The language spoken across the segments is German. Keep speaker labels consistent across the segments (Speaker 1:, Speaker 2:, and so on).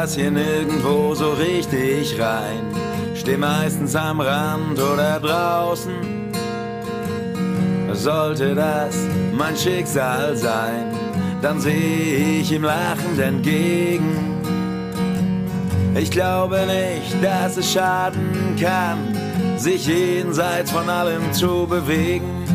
Speaker 1: Pass hier nirgendwo so richtig rein. Steh meistens am Rand oder draußen. Sollte das mein Schicksal sein, dann sehe ich ihm lachend entgegen. Ich glaube nicht, dass es schaden kann, sich jenseits von allem zu bewegen.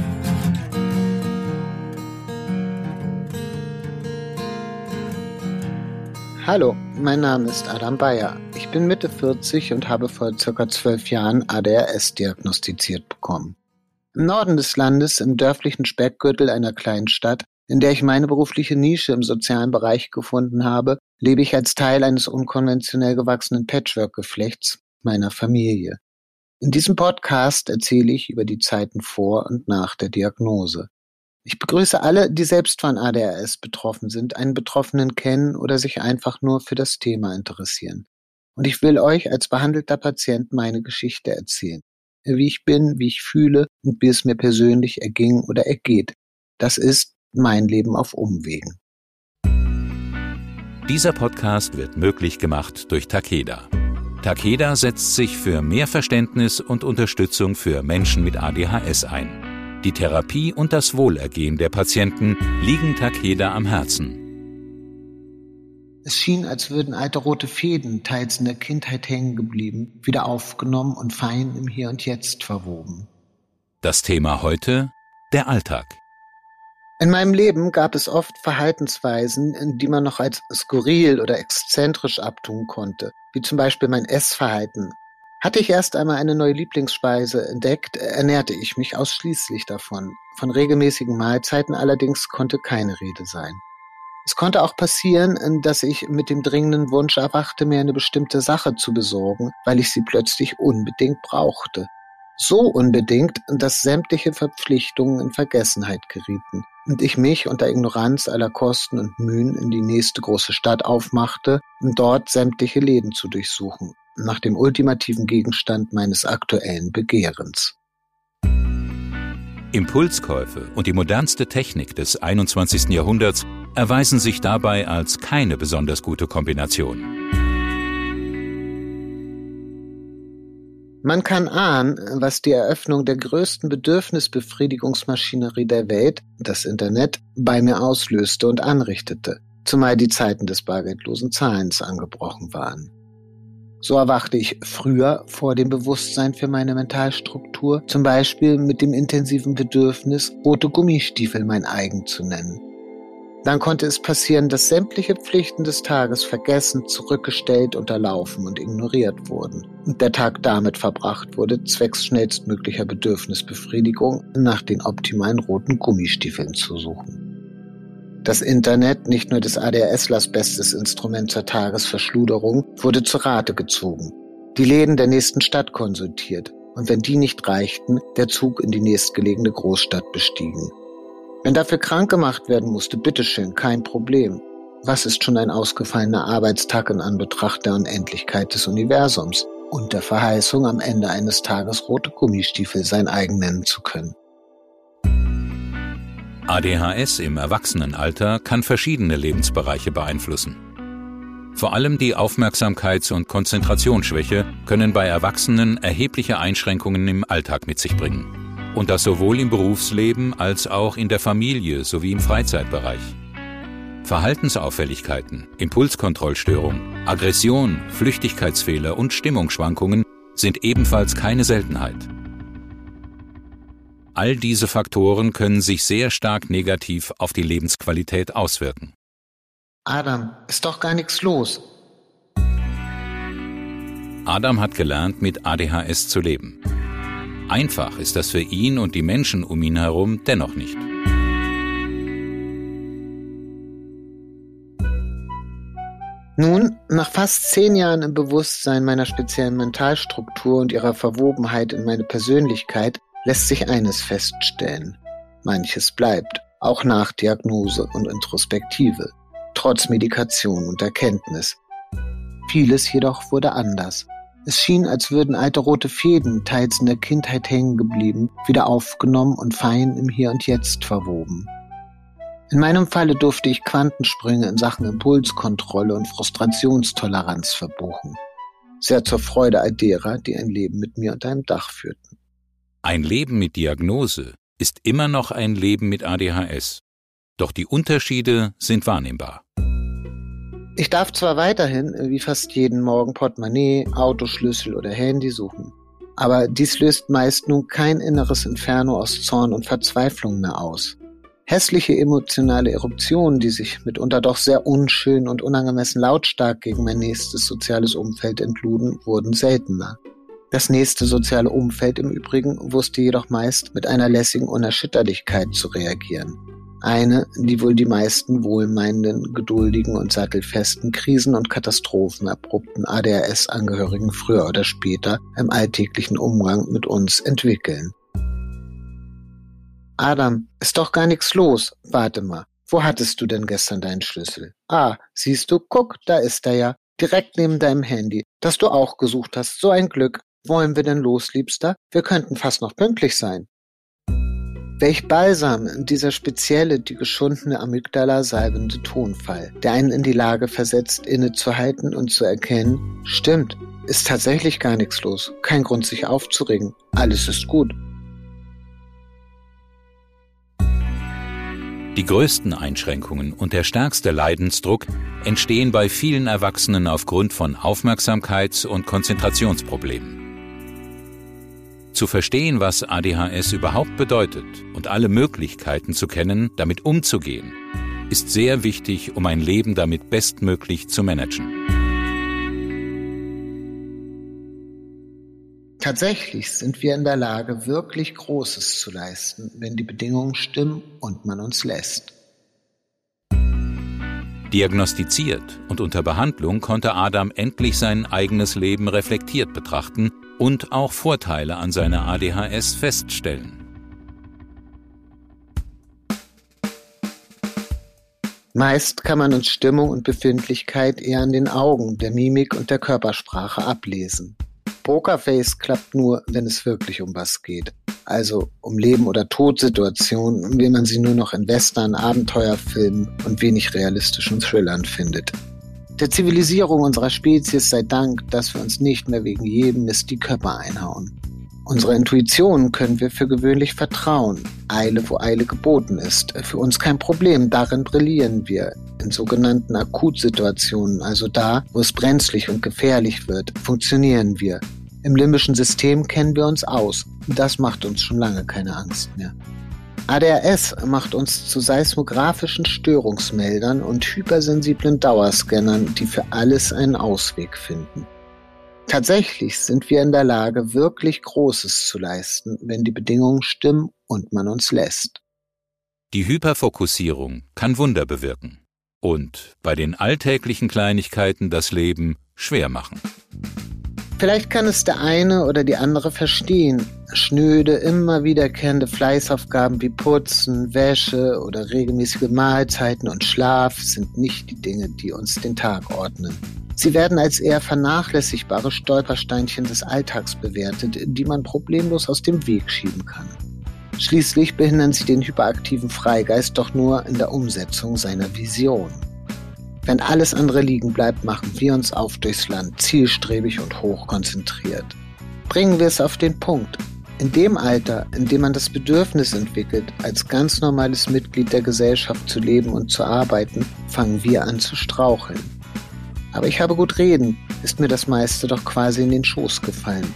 Speaker 2: Hallo, mein Name ist Adam Bayer. Ich bin Mitte 40 und habe vor circa zwölf Jahren ADRS diagnostiziert bekommen. Im Norden des Landes, im dörflichen Speckgürtel einer kleinen Stadt, in der ich meine berufliche Nische im sozialen Bereich gefunden habe, lebe ich als Teil eines unkonventionell gewachsenen Patchwork-Geflechts meiner Familie. In diesem Podcast erzähle ich über die Zeiten vor und nach der Diagnose. Ich begrüße alle, die selbst von ADHS betroffen sind, einen Betroffenen kennen oder sich einfach nur für das Thema interessieren. Und ich will euch als behandelter Patient meine Geschichte erzählen. Wie ich bin, wie ich fühle und wie es mir persönlich erging oder ergeht. Das ist mein Leben auf Umwegen.
Speaker 3: Dieser Podcast wird möglich gemacht durch Takeda. Takeda setzt sich für mehr Verständnis und Unterstützung für Menschen mit ADHS ein. Die Therapie und das Wohlergehen der Patienten liegen Takeda am Herzen.
Speaker 2: Es schien, als würden alte rote Fäden, teils in der Kindheit hängen geblieben, wieder aufgenommen und fein im Hier und Jetzt verwoben.
Speaker 3: Das Thema heute der Alltag.
Speaker 2: In meinem Leben gab es oft Verhaltensweisen, die man noch als skurril oder exzentrisch abtun konnte, wie zum Beispiel mein Essverhalten, hatte ich erst einmal eine neue Lieblingsspeise entdeckt, ernährte ich mich ausschließlich davon. Von regelmäßigen Mahlzeiten allerdings konnte keine Rede sein. Es konnte auch passieren, dass ich mit dem dringenden Wunsch erwachte, mir eine bestimmte Sache zu besorgen, weil ich sie plötzlich unbedingt brauchte. So unbedingt, dass sämtliche Verpflichtungen in Vergessenheit gerieten und ich mich unter Ignoranz aller Kosten und Mühen in die nächste große Stadt aufmachte, um dort sämtliche Läden zu durchsuchen, nach dem ultimativen Gegenstand meines aktuellen Begehrens.
Speaker 3: Impulskäufe und die modernste Technik des 21. Jahrhunderts erweisen sich dabei als keine besonders gute Kombination.
Speaker 2: Man kann ahnen, was die Eröffnung der größten Bedürfnisbefriedigungsmaschinerie der Welt, das Internet, bei mir auslöste und anrichtete, zumal die Zeiten des bargeldlosen Zahlens angebrochen waren. So erwachte ich früher vor dem Bewusstsein für meine Mentalstruktur, zum Beispiel mit dem intensiven Bedürfnis, rote Gummistiefel mein eigen zu nennen. Dann konnte es passieren, dass sämtliche Pflichten des Tages vergessen, zurückgestellt, unterlaufen und ignoriert wurden und der Tag damit verbracht wurde, zwecks schnellstmöglicher Bedürfnisbefriedigung nach den optimalen roten Gummistiefeln zu suchen. Das Internet, nicht nur des ADHSlers bestes Instrument zur Tagesverschluderung, wurde zur Rate gezogen. Die Läden der nächsten Stadt konsultiert und wenn die nicht reichten, der Zug in die nächstgelegene Großstadt bestiegen. Wenn dafür krank gemacht werden musste, bitteschön, kein Problem. Was ist schon ein ausgefallener Arbeitstag in Anbetracht der Unendlichkeit des Universums und der Verheißung, am Ende eines Tages rote Gummistiefel sein eigen nennen zu können?
Speaker 3: ADHS im Erwachsenenalter kann verschiedene Lebensbereiche beeinflussen. Vor allem die Aufmerksamkeits- und Konzentrationsschwäche können bei Erwachsenen erhebliche Einschränkungen im Alltag mit sich bringen. Und das sowohl im Berufsleben als auch in der Familie sowie im Freizeitbereich. Verhaltensauffälligkeiten, Impulskontrollstörung, Aggression, Flüchtigkeitsfehler und Stimmungsschwankungen sind ebenfalls keine Seltenheit. All diese Faktoren können sich sehr stark negativ auf die Lebensqualität auswirken.
Speaker 2: Adam, ist doch gar nichts los.
Speaker 3: Adam hat gelernt, mit ADHS zu leben. Einfach ist das für ihn und die Menschen um ihn herum dennoch nicht.
Speaker 2: Nun, nach fast zehn Jahren im Bewusstsein meiner speziellen Mentalstruktur und ihrer Verwobenheit in meine Persönlichkeit lässt sich eines feststellen. Manches bleibt, auch nach Diagnose und Introspektive, trotz Medikation und Erkenntnis. Vieles jedoch wurde anders. Es schien, als würden alte rote Fäden, teils in der Kindheit hängen geblieben, wieder aufgenommen und fein im Hier und Jetzt verwoben. In meinem Falle durfte ich Quantensprünge in Sachen Impulskontrolle und Frustrationstoleranz verbuchen. Sehr zur Freude all derer, die ein Leben mit mir unter einem Dach führten.
Speaker 3: Ein Leben mit Diagnose ist immer noch ein Leben mit ADHS. Doch die Unterschiede sind wahrnehmbar.
Speaker 2: Ich darf zwar weiterhin, wie fast jeden Morgen, Portemonnaie, Autoschlüssel oder Handy suchen. Aber dies löst meist nun kein inneres Inferno aus Zorn und Verzweiflung mehr aus. Hässliche emotionale Eruptionen, die sich mitunter doch sehr unschön und unangemessen lautstark gegen mein nächstes soziales Umfeld entluden, wurden seltener. Das nächste soziale Umfeld im Übrigen wusste jedoch meist mit einer lässigen Unerschütterlichkeit zu reagieren. Eine, die wohl die meisten wohlmeinenden, geduldigen und sattelfesten Krisen- und Katastrophen abrupten ADHS-Angehörigen früher oder später im alltäglichen Umgang mit uns entwickeln. Adam, ist doch gar nichts los. Warte mal. Wo hattest du denn gestern deinen Schlüssel? Ah, siehst du, guck, da ist er ja. Direkt neben deinem Handy, das du auch gesucht hast. So ein Glück. Wollen wir denn los, Liebster? Wir könnten fast noch pünktlich sein. Welch balsam dieser spezielle, die geschundene Amygdala salbende Tonfall, der einen in die Lage versetzt, innezuhalten und zu erkennen, stimmt, ist tatsächlich gar nichts los, kein Grund sich aufzuregen, alles ist gut.
Speaker 3: Die größten Einschränkungen und der stärkste Leidensdruck entstehen bei vielen Erwachsenen aufgrund von Aufmerksamkeits- und Konzentrationsproblemen. Zu verstehen, was ADHS überhaupt bedeutet und alle Möglichkeiten zu kennen, damit umzugehen, ist sehr wichtig, um ein Leben damit bestmöglich zu managen.
Speaker 2: Tatsächlich sind wir in der Lage, wirklich Großes zu leisten, wenn die Bedingungen stimmen und man uns lässt.
Speaker 3: Diagnostiziert und unter Behandlung konnte Adam endlich sein eigenes Leben reflektiert betrachten und auch Vorteile an seiner ADHS feststellen.
Speaker 2: Meist kann man uns Stimmung und Befindlichkeit eher an den Augen, der Mimik und der Körpersprache ablesen. Pokerface klappt nur, wenn es wirklich um was geht. Also um Leben- oder Todsituationen, wie man sie nur noch in Western, Abenteuerfilmen und wenig realistischen Thrillern findet. Der Zivilisierung unserer Spezies sei Dank, dass wir uns nicht mehr wegen jedem Mist die Köpfe einhauen. Unserer Intuition können wir für gewöhnlich vertrauen. Eile, wo Eile geboten ist. Für uns kein Problem. Darin brillieren wir. In sogenannten Akutsituationen, also da, wo es brenzlig und gefährlich wird, funktionieren wir. Im limbischen System kennen wir uns aus. Das macht uns schon lange keine Angst mehr. ADRS macht uns zu seismografischen Störungsmeldern und hypersensiblen Dauerscannern, die für alles einen Ausweg finden. Tatsächlich sind wir in der Lage, wirklich Großes zu leisten, wenn die Bedingungen stimmen und man uns lässt.
Speaker 3: Die Hyperfokussierung kann Wunder bewirken und bei den alltäglichen Kleinigkeiten das Leben schwer machen.
Speaker 2: Vielleicht kann es der eine oder die andere verstehen. Schnöde, immer wiederkehrende Fleißaufgaben wie Putzen, Wäsche oder regelmäßige Mahlzeiten und Schlaf sind nicht die Dinge, die uns den Tag ordnen. Sie werden als eher vernachlässigbare Stolpersteinchen des Alltags bewertet, die man problemlos aus dem Weg schieben kann. Schließlich behindern sie den hyperaktiven Freigeist doch nur in der Umsetzung seiner Vision. Wenn alles andere liegen bleibt, machen wir uns auf durchs Land, zielstrebig und hochkonzentriert. Bringen wir es auf den Punkt. In dem Alter, in dem man das Bedürfnis entwickelt, als ganz normales Mitglied der Gesellschaft zu leben und zu arbeiten, fangen wir an zu straucheln. Aber ich habe gut reden, ist mir das meiste doch quasi in den Schoß gefallen.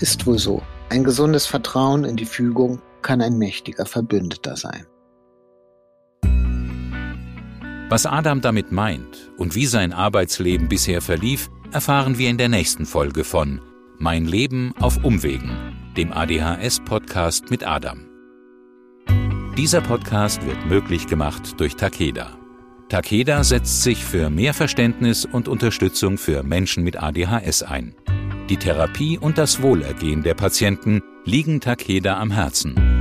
Speaker 2: Ist wohl so. Ein gesundes Vertrauen in die Fügung kann ein mächtiger Verbündeter sein.
Speaker 3: Was Adam damit meint und wie sein Arbeitsleben bisher verlief, erfahren wir in der nächsten Folge von Mein Leben auf Umwegen, dem ADHS-Podcast mit Adam. Dieser Podcast wird möglich gemacht durch Takeda. Takeda setzt sich für mehr Verständnis und Unterstützung für Menschen mit ADHS ein. Die Therapie und das Wohlergehen der Patienten liegen Takeda am Herzen.